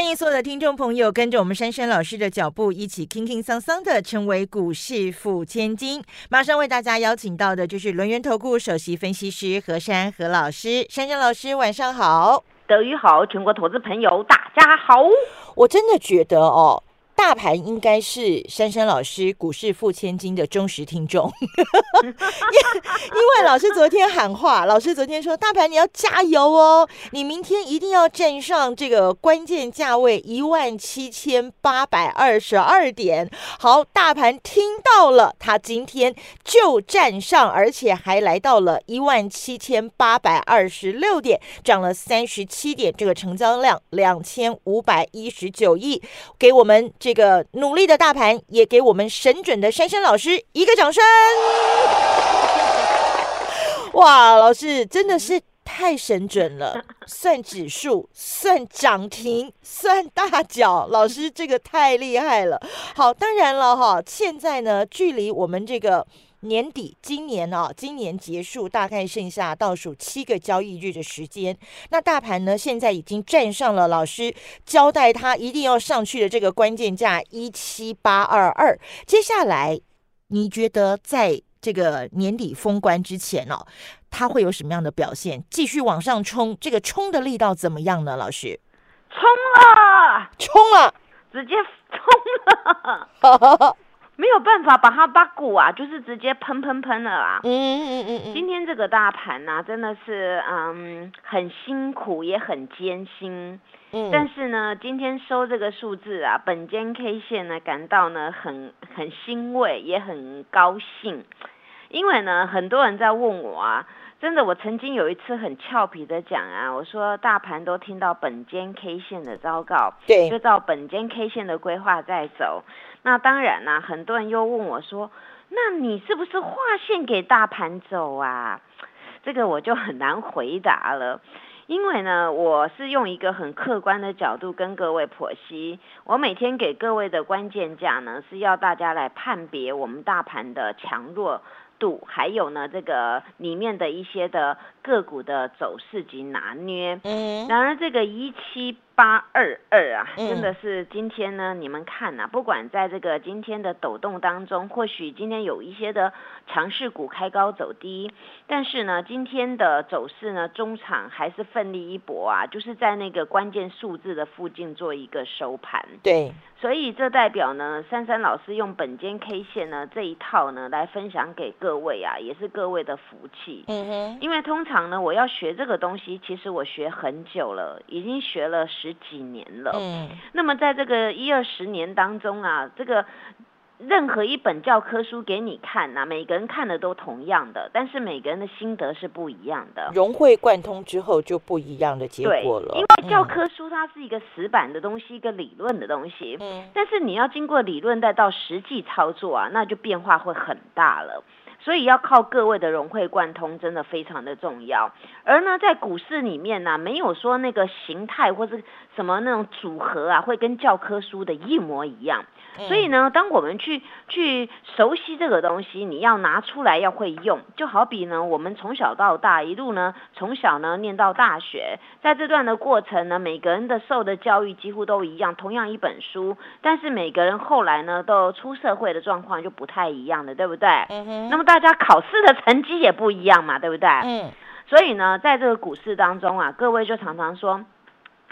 欢迎所有的听众朋友跟着我们珊珊老师的脚步，一起轻轻桑桑的成为股市富千金。马上为大家邀请到的就是轮源投顾首席分析师何珊何老师，珊珊老师晚上好，德语好，全国投资朋友大家好。我真的觉得哦。大盘应该是珊珊老师股市付千金的忠实听众，因因为老师昨天喊话，老师昨天说大盘你要加油哦，你明天一定要站上这个关键价位一万七千八百二十二点。好，大盘听到了，他今天就站上，而且还来到了一万七千八百二十六点，涨了三十七点，这个成交量两千五百一十九亿，给我们这。这个努力的大盘也给我们神准的珊珊老师一个掌声！哇，老师真的是太神准了，算指数，算涨停，算大脚，老师这个太厉害了。好，当然了哈，现在呢，距离我们这个。年底，今年啊，今年结束大概剩下倒数七个交易日的时间。那大盘呢，现在已经站上了老师交代他一定要上去的这个关键价一七八二二。接下来，你觉得在这个年底封关之前哦，它会有什么样的表现？继续往上冲，这个冲的力道怎么样呢？老师，冲了，冲了，直接冲了。没有办法把它把股啊，就是直接喷喷喷了啊！嗯嗯嗯嗯。今天这个大盘呢，真的是嗯很辛苦，也很艰辛。嗯。但是呢，今天收这个数字啊，本间 K 线呢，感到呢很很欣慰，也很高兴。因为呢，很多人在问我啊，真的，我曾经有一次很俏皮的讲啊，我说大盘都听到本间 K 线的昭告，对，就照本间 K 线的规划在走。那当然啦，很多人又问我说：“那你是不是划线给大盘走啊？”这个我就很难回答了，因为呢，我是用一个很客观的角度跟各位剖析。我每天给各位的关键价呢，是要大家来判别我们大盘的强弱度，还有呢，这个里面的一些的个股的走势及拿捏。嗯，然而这个一七。八二二啊，真的是今天呢，你们看呐，不管在这个今天的抖动当中，或许今天有一些的强势股开高走低，但是呢，今天的走势呢，中场还是奋力一搏啊，就是在那个关键数字的附近做一个收盘。对，所以这代表呢，珊珊老师用本间 K 线呢这一套呢来分享给各位啊，也是各位的福气。嗯哼，因为通常呢，我要学这个东西，其实我学很久了，已经学了十。几年了，嗯，那么在这个一二十年当中啊，这个任何一本教科书给你看呐，每个人看的都同样的，但是每个人的心得是不一样的，融会贯通之后就不一样的结果了。因为教科书它是一个死板的东西，一个理论的东西，嗯，但是你要经过理论再到实际操作啊，那就变化会很大了。所以要靠各位的融会贯通，真的非常的重要。而呢，在股市里面呢，没有说那个形态或是什么那种组合啊，会跟教科书的一模一样。所以呢，当我们去去熟悉这个东西，你要拿出来要会用，就好比呢，我们从小到大一路呢，从小呢念到大学，在这段的过程呢，每个人的受的教育几乎都一样，同样一本书，但是每个人后来呢，都出社会的状况就不太一样的，对不对？嗯哼。那么大家考试的成绩也不一样嘛，对不对？嗯。所以呢，在这个股市当中啊，各位就常常说。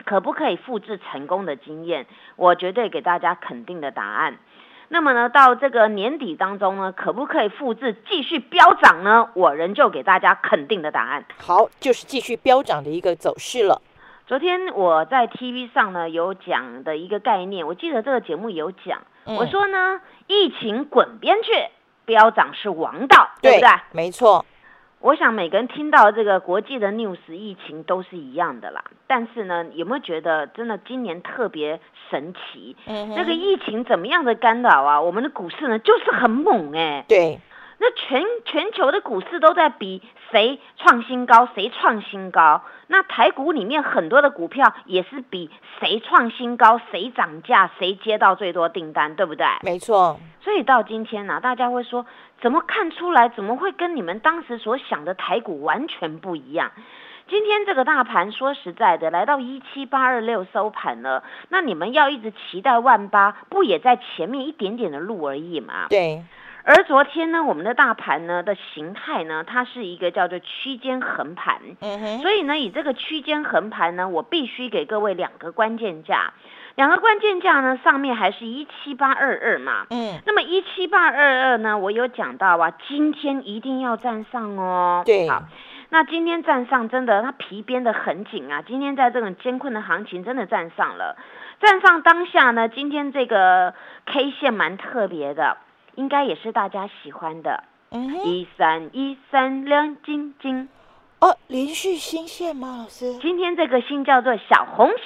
可不可以复制成功的经验？我绝对给大家肯定的答案。那么呢，到这个年底当中呢，可不可以复制继续飙涨呢？我仍旧给大家肯定的答案。好，就是继续飙涨的一个走势了。昨天我在 TV 上呢有讲的一个概念，我记得这个节目有讲，我说呢，疫情滚边去，飙涨是王道，对不对？没错。我想每个人听到这个国际的 news 疫情都是一样的啦，但是呢，有没有觉得真的今年特别神奇？嗯，那个疫情怎么样的干扰啊？我们的股市呢就是很猛哎。对，那全全球的股市都在比谁创新高，谁创新高。那台股里面很多的股票也是比谁创新高，谁涨价，谁接到最多订单，对不对？没错。所以到今天呢，大家会说，怎么看出来？怎么会跟你们当时所想的台股完全不一样？今天这个大盘说实在的，来到一七八二六收盘了，那你们要一直期待万八，不也在前面一点点的路而已嘛？对。而昨天呢，我们的大盘呢的形态呢，它是一个叫做区间横盘。嗯哼。所以呢，以这个区间横盘呢，我必须给各位两个关键价，两个关键价呢，上面还是一七八二二嘛。嗯。那么一七八二二呢，我有讲到啊，今天一定要站上哦。对。好，那今天站上真的，它皮编的很紧啊。今天在这种艰困的行情，真的站上了。站上当下呢，今天这个 K 线蛮特别的。应该也是大家喜欢的，一三一三亮晶晶，哦，连续新线吗？老师，今天这个星叫做小红星，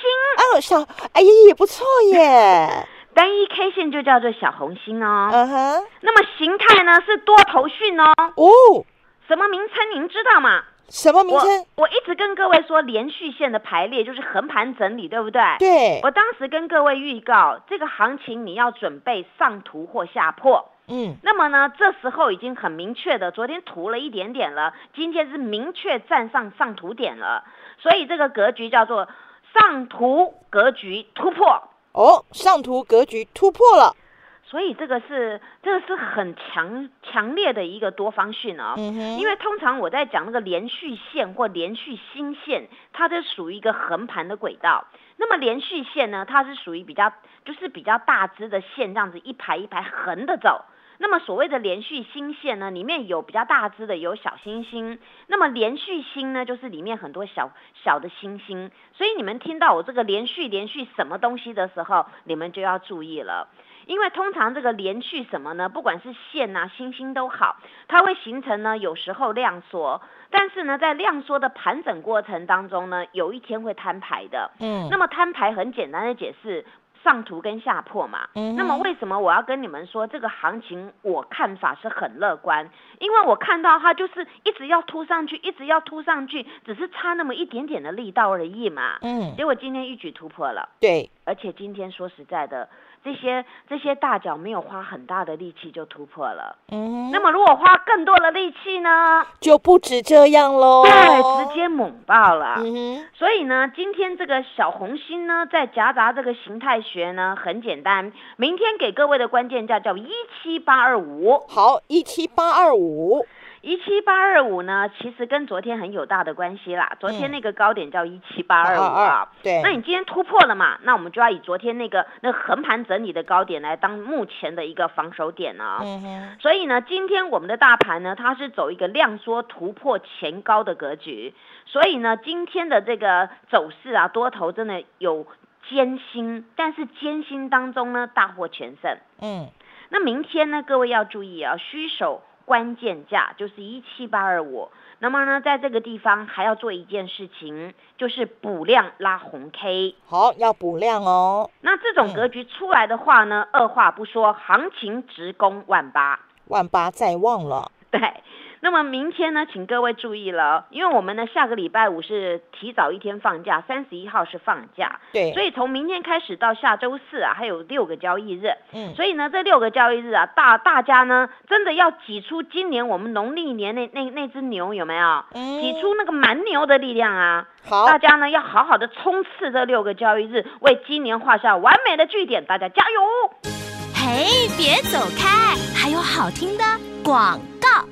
哦，小，哎呀，也不错耶，单一 K 线就叫做小红星哦，嗯哼，那么形态呢是多头讯哦，哦，什么名称您知道吗？什么名称？我一直跟各位说，连续线的排列就是横盘整理，对不对？对，我当时跟各位预告，这个行情你要准备上图或下破。嗯，那么呢，这时候已经很明确的，昨天涂了一点点了，今天是明确站上上图点了，所以这个格局叫做上图格局突破。哦，上图格局突破了，所以这个是这个是很强强烈的一个多方讯哦，因为通常我在讲那个连续线或连续新线，它是属于一个横盘的轨道，那么连续线呢，它是属于比较就是比较大支的线，这样子一排一排横的走。那么所谓的连续星线呢，里面有比较大只的，有小星星。那么连续星呢，就是里面很多小小的星星。所以你们听到我这个连续连续什么东西的时候，你们就要注意了，因为通常这个连续什么呢，不管是线啊、星星都好，它会形成呢，有时候量缩，但是呢，在量缩的盘整过程当中呢，有一天会摊牌的。嗯，那么摊牌很简单的解释。上图跟下破嘛，那么为什么我要跟你们说这个行情我看法是很乐观？因为我看到它就是一直要突上去，一直要突上去，只是差那么一点点的力道而已嘛。嗯，结果今天一举突破了。对，而且今天说实在的。这些这些大脚没有花很大的力气就突破了，嗯，那么如果花更多的力气呢，就不止这样喽，对，直接猛爆了，嗯所以呢，今天这个小红心呢，在夹杂这个形态学呢，很简单，明天给各位的关键价叫一七八二五，好，一七八二五。一七八二五呢，其实跟昨天很有大的关系啦。昨天那个高点叫一七八二五啊，对。那你今天突破了嘛？那我们就要以昨天那个那横盘整理的高点来当目前的一个防守点呢。嗯哼。所以呢，今天我们的大盘呢，它是走一个量缩突破前高的格局。所以呢，今天的这个走势啊，多头真的有艰辛，但是艰辛当中呢，大获全胜。嗯。那明天呢，各位要注意啊，虚守。关键价就是一七八二五，那么呢，在这个地方还要做一件事情，就是补量拉红 K。好，要补量哦。那这种格局出来的话呢，二话不说，行情直攻万八，万八再望了。对。那么明天呢，请各位注意了，因为我们呢下个礼拜五是提早一天放假，三十一号是放假，对，所以从明天开始到下周四啊，还有六个交易日，嗯，所以呢这六个交易日啊，大大家呢真的要挤出今年我们农历年那那那只牛有没有？嗯，挤出那个蛮牛的力量啊！好，大家呢要好好的冲刺这六个交易日，为今年画下完美的句点，大家加油！嘿，别走开，还有好听的广告。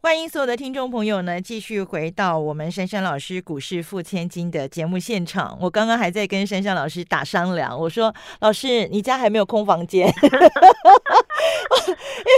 欢迎所有的听众朋友呢，继续回到我们珊珊老师股市付千金的节目现场。我刚刚还在跟珊珊老师打商量，我说：“老师，你家还没有空房间？因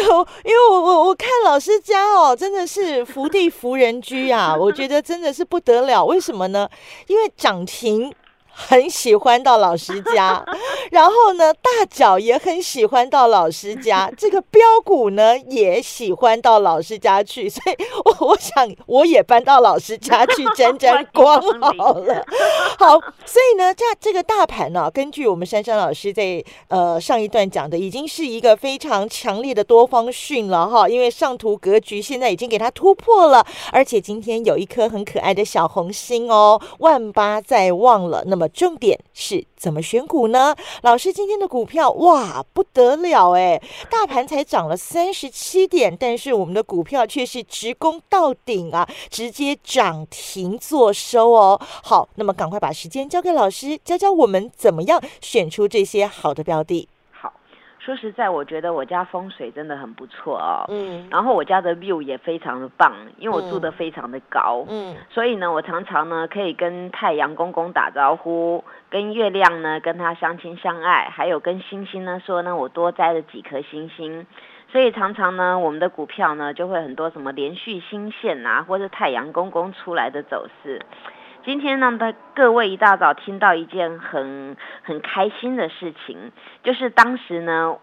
为，因为我我我看老师家哦，真的是福地福人居啊，我觉得真的是不得了。为什么呢？因为涨停。”很喜欢到老师家，然后呢，大脚也很喜欢到老师家，这个标股呢也喜欢到老师家去，所以我我想我也搬到老师家去沾沾光好了。好，所以呢，这这个大盘呢，根据我们珊珊老师在呃上一段讲的，已经是一个非常强烈的多方讯了哈，因为上图格局现在已经给它突破了，而且今天有一颗很可爱的小红心哦，万八在望了，那么。重点是怎么选股呢？老师今天的股票哇不得了哎，大盘才涨了三十七点，但是我们的股票却是直攻到顶啊，直接涨停做收哦。好，那么赶快把时间交给老师，教教我们怎么样选出这些好的标的。说实在，我觉得我家风水真的很不错哦。嗯。然后我家的 view 也非常的棒，因为我住的非常的高。嗯。所以呢，我常常呢可以跟太阳公公打招呼，跟月亮呢跟他相亲相爱，还有跟星星呢说呢我多摘了几颗星星。所以常常呢，我们的股票呢就会很多什么连续新线啊，或者太阳公公出来的走势。今天呢，大各位一大早听到一件很很开心的事情，就是当时呢，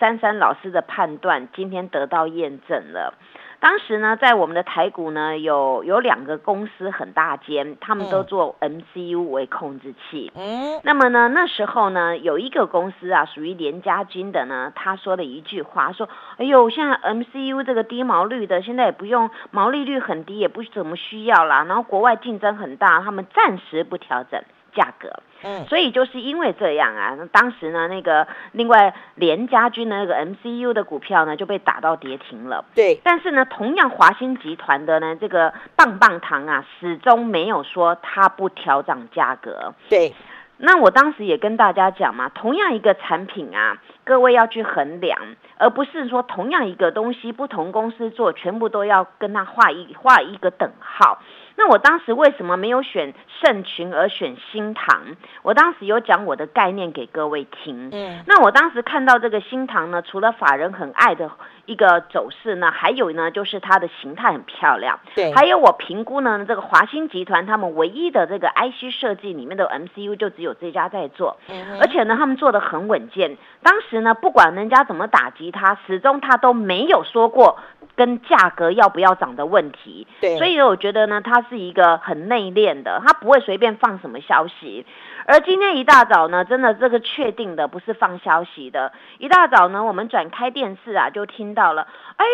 珊珊老师的判断今天得到验证了。当时呢，在我们的台股呢，有有两个公司很大间，他们都做 MCU 为控制器。嗯，那么呢，那时候呢，有一个公司啊，属于联家军的呢，他说了一句话，说：“哎呦，现在 MCU 这个低毛率的，现在也不用毛利率很低，也不怎么需要啦。然后国外竞争很大，他们暂时不调整。”价格，嗯，所以就是因为这样啊，那当时呢，那个另外联家军的那个 MCU 的股票呢就被打到跌停了。对，但是呢，同样华兴集团的呢这个棒棒糖啊，始终没有说它不调涨价格。对，那我当时也跟大家讲嘛，同样一个产品啊，各位要去衡量，而不是说同样一个东西不同公司做，全部都要跟它画一画一个等号。那我当时为什么没有选圣群而选新堂？我当时有讲我的概念给各位听。嗯，那我当时看到这个新堂呢，除了法人很爱的一个走势呢，还有呢就是它的形态很漂亮。对，还有我评估呢，这个华兴集团他们唯一的这个 IC 设计里面的 MCU 就只有这家在做，而且呢他们做的很稳健。当时呢不管人家怎么打击他，始终他都没有说过。跟价格要不要涨的问题，对，所以我觉得呢，它是一个很内敛的，他不会随便放什么消息。而今天一大早呢，真的这个确定的不是放消息的，一大早呢，我们转开电视啊，就听到了，哎，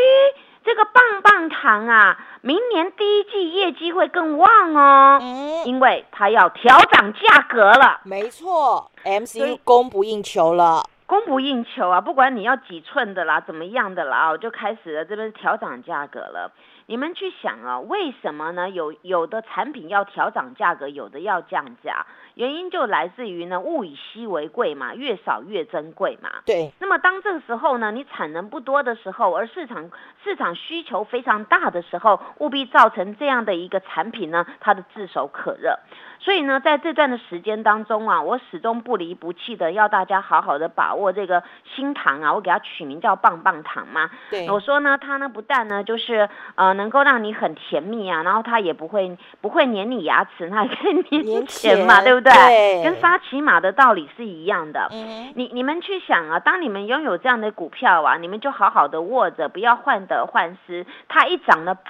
这个棒棒糖啊，明年第一季业绩会更旺哦，嗯，因为它要调涨价格了，没错，MCU 供不应求了。供不应求啊！不管你要几寸的啦，怎么样的啦，我就开始了这边调涨价格了。你们去想啊，为什么呢？有有的产品要调涨价格，有的要降价。原因就来自于呢，物以稀为贵嘛，越少越珍贵嘛。对。那么当这个时候呢，你产能不多的时候，而市场市场需求非常大的时候，务必造成这样的一个产品呢，它的炙手可热。所以呢，在这段的时间当中啊，我始终不离不弃的要大家好好的把握这个新糖啊，我给它取名叫棒棒糖嘛。对。我说呢，它呢不但呢就是呃能够让你很甜蜜啊，然后它也不会不会粘你牙齿，它也可以粘钱嘛，对不？对，跟沙琪玛的道理是一样的。嗯，你你们去想啊，当你们拥有这样的股票啊，你们就好好的握着，不要患得患失。它一涨了，嘣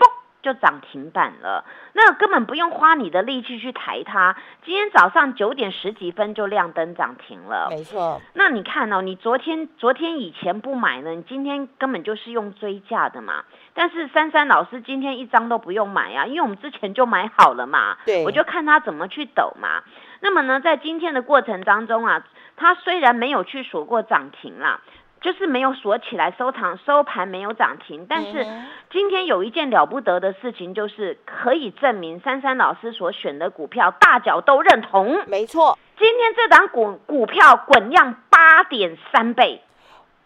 就涨停板了，那根本不用花你的力气去抬它。今天早上九点十几分就亮灯涨停了，没错。那你看哦，你昨天昨天以前不买呢，你今天根本就是用追价的嘛。但是珊珊老师今天一张都不用买啊，因为我们之前就买好了嘛。对，我就看他怎么去抖嘛。那么呢，在今天的过程当中啊，它虽然没有去数过涨停啦。就是没有锁起来收藏收盘没有涨停，但是今天有一件了不得的事情，就是可以证明珊珊老师所选的股票大脚都认同。没错，今天这档股股票滚量八点三倍，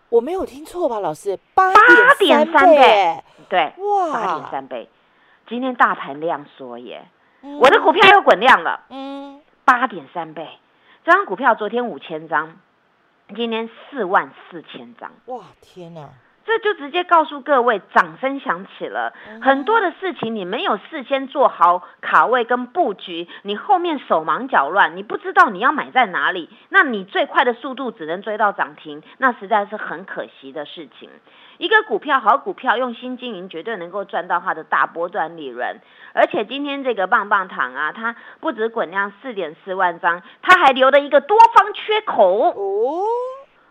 我没有听错吧，老师？八点三倍，对，哇，八点三倍。今天大盘量缩耶，我的股票又滚量了，嗯，八点三倍。这张股票昨天五千张。今天四万四千张，哇天哪！这就直接告诉各位，掌声响起了。很多的事情你没有事先做好卡位跟布局，你后面手忙脚乱，你不知道你要买在哪里，那你最快的速度只能追到涨停，那实在是很可惜的事情。一个股票好股票，用心经营，绝对能够赚到它的大波段利润。而且今天这个棒棒糖啊，它不止滚量四点四万张，它还留了一个多方缺口。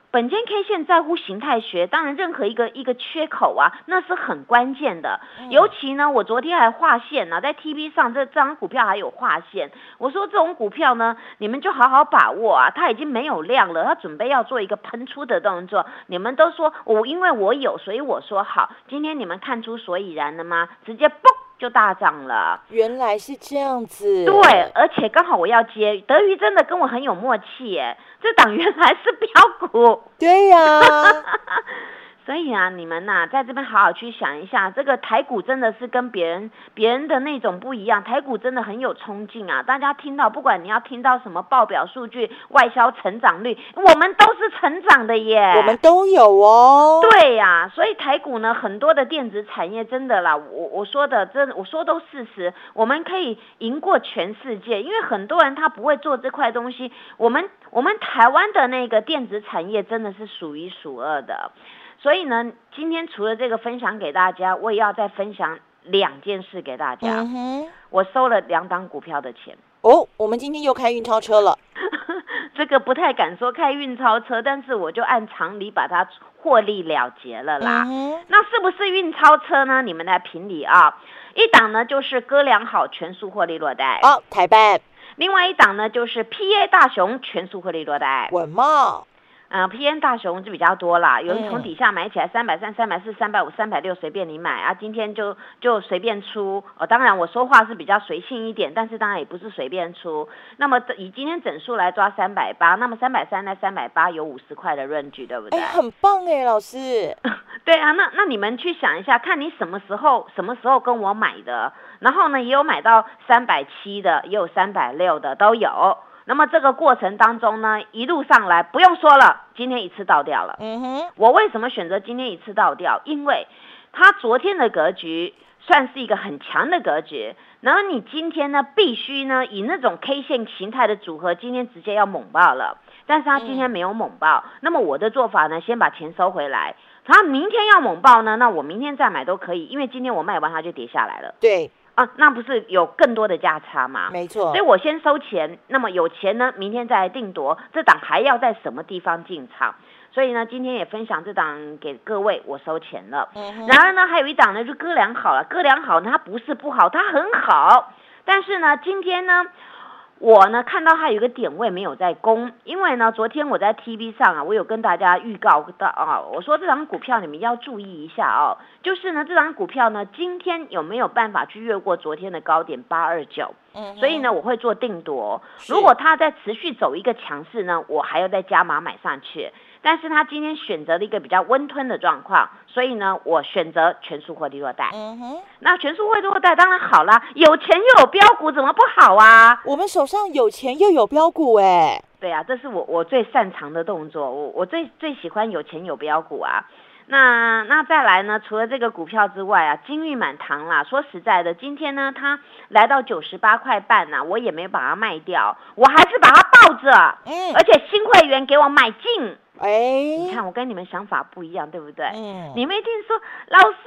本间 K 线在乎形态学，当然任何一个一个缺口啊，那是很关键的。尤其呢，我昨天还画线呢，在 T V 上这张股票还有画线。我说这种股票呢，你们就好好把握啊，它已经没有量了，它准备要做一个喷出的动作。你们都说我因为我有，所以我说好。今天你们看出所以然了吗？直接嘣！就大涨了，原来是这样子。对，而且刚好我要接德瑜，真的跟我很有默契耶。这档原来是标股，对呀。所以啊，你们呐，在这边好好去想一下，这个台股真的是跟别人别人的那种不一样，台股真的很有冲劲啊！大家听到，不管你要听到什么报表数据、外销成长率，我们都是成长的耶，我们都有哦。对呀，所以台股呢，很多的电子产业真的啦，我我说的真，我说都事实，我们可以赢过全世界，因为很多人他不会做这块东西，我们我们台湾的那个电子产业真的是数一数二的。所以呢，今天除了这个分享给大家，我也要再分享两件事给大家。我收了两档股票的钱哦。我们今天又开运钞车了，这个不太敢说开运钞车，但是我就按常理把它获利了结了啦。那是不是运钞车呢？你们来评理啊。一档呢就是哥良好全数获利落袋哦，台办。另外一档呢就是 PA 大熊全数获利落袋，稳茂。嗯，P N 大熊就比较多啦，有人从底下买起来，三百三、三百四、三百五、三百六，随便你买啊。今天就就随便出哦。当然我说话是比较随性一点，但是当然也不是随便出。那么以今天整数来抓三百八，那么三百三、呢三百八有五十块的润距，对不对？哎，很棒哎，老师。对啊，那那你们去想一下，看你什么时候什么时候跟我买的，然后呢，也有买到三百七的，也有三百六的，都有。那么这个过程当中呢，一路上来不用说了，今天一次倒掉了。嗯哼，我为什么选择今天一次倒掉？因为它昨天的格局算是一个很强的格局，然后你今天呢必须呢以那种 K 线形态的组合，今天直接要猛爆了。但是它今天没有猛爆，那么我的做法呢，先把钱收回来。它明天要猛爆呢，那我明天再买都可以，因为今天我卖完它就跌下来了。对。啊，那不是有更多的价差吗？没错，所以我先收钱，那么有钱呢，明天再来定夺。这档还要在什么地方进场？所以呢，今天也分享这档给各位，我收钱了。然而呢，还有一档呢，就哥俩好了，哥俩好，它不是不好，它很好。但是呢，今天呢。我呢看到它有一个点位没有在攻，因为呢昨天我在 TV 上啊，我有跟大家预告到啊，我说这张股票你们要注意一下哦，就是呢这张股票呢今天有没有办法去越过昨天的高点八二九？嗯，所以呢我会做定夺，如果它在持续走一个强势呢，我还要再加码买上去。但是他今天选择了一个比较温吞的状况，所以呢，我选择全数获利落袋。嗯哼，那全数获利落袋当然好啦，有钱又有标股，怎么不好啊？我们手上有钱又有标股，哎，对啊，这是我我最擅长的动作，我我最最喜欢有钱有标股啊。那那再来呢？除了这个股票之外啊，金玉满堂啦。说实在的，今天呢，它来到九十八块半呢，我也没把它卖掉，我还是把它抱着。嗯，而且新会员给我买进。哎，你看我跟你们想法不一样，对不对？嗯，你们一定说，老师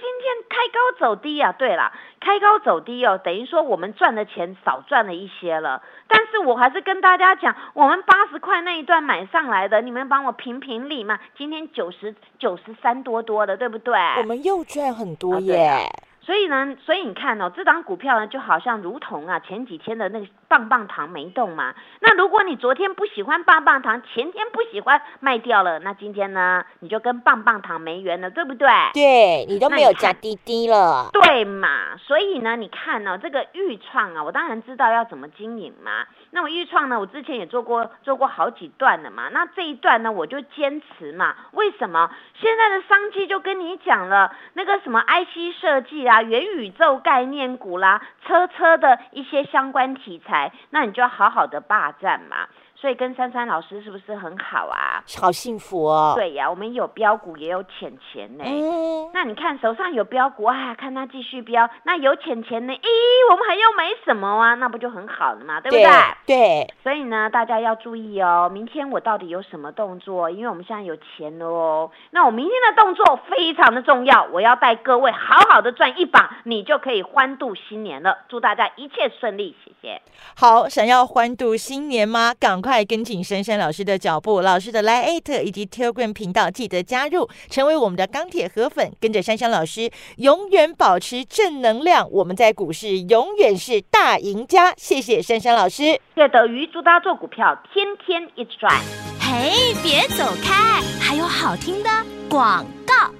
今天开高走低啊？对了，开高走低哦，等于说我们赚的钱少赚了一些了。但是我还是跟大家讲，我们八十块那一段买上来的，你们帮我评评理嘛。今天九十九十三多多的，对不对？我们又赚很多耶。所以呢，所以你看哦，这档股票呢，就好像如同啊前几天的那个棒棒糖没动嘛。那如果你昨天不喜欢棒棒糖，前天不喜欢卖掉了，那今天呢，你就跟棒棒糖没缘了，对不对？对你都没有加滴滴了，对嘛？所以呢，你看呢、这个豫创啊，我当然知道要怎么经营嘛。那我豫创呢，我之前也做过做过好几段的嘛。那这一段呢，我就坚持嘛。为什么？现在的商机就跟你讲了，那个什么 IC 设计啊、元宇宙概念股啦、车车的一些相关题材，那你就要好好的霸占嘛。所以跟珊珊老师是不是很好啊？好幸福哦。，对呀，我们有标股也有浅钱呢。嗯，那你看手上有标股啊，看它继续标，那有钱钱呢？咦，我们还要买什么啊？那不就很好了嘛，对不对？对，所以呢，大家要注意哦，明天我到底有什么动作？因为我们现在有钱了哦。那我明天的动作非常的重要，我要带各位好好的赚一把，你就可以欢度新年了。祝大家一切顺利，谢谢。好，想要欢度新年吗？赶快跟紧珊珊老师的脚步，老师的 Line 以及 Telegram 频道记得加入，成为我们的钢铁河粉，跟着珊珊老师永远保持正能量。我们在股市永远是大赢家。谢谢珊珊老师。谢谢德瑜，祝大家做股票天天一直赚。嘿，别走开，还有好听的广告。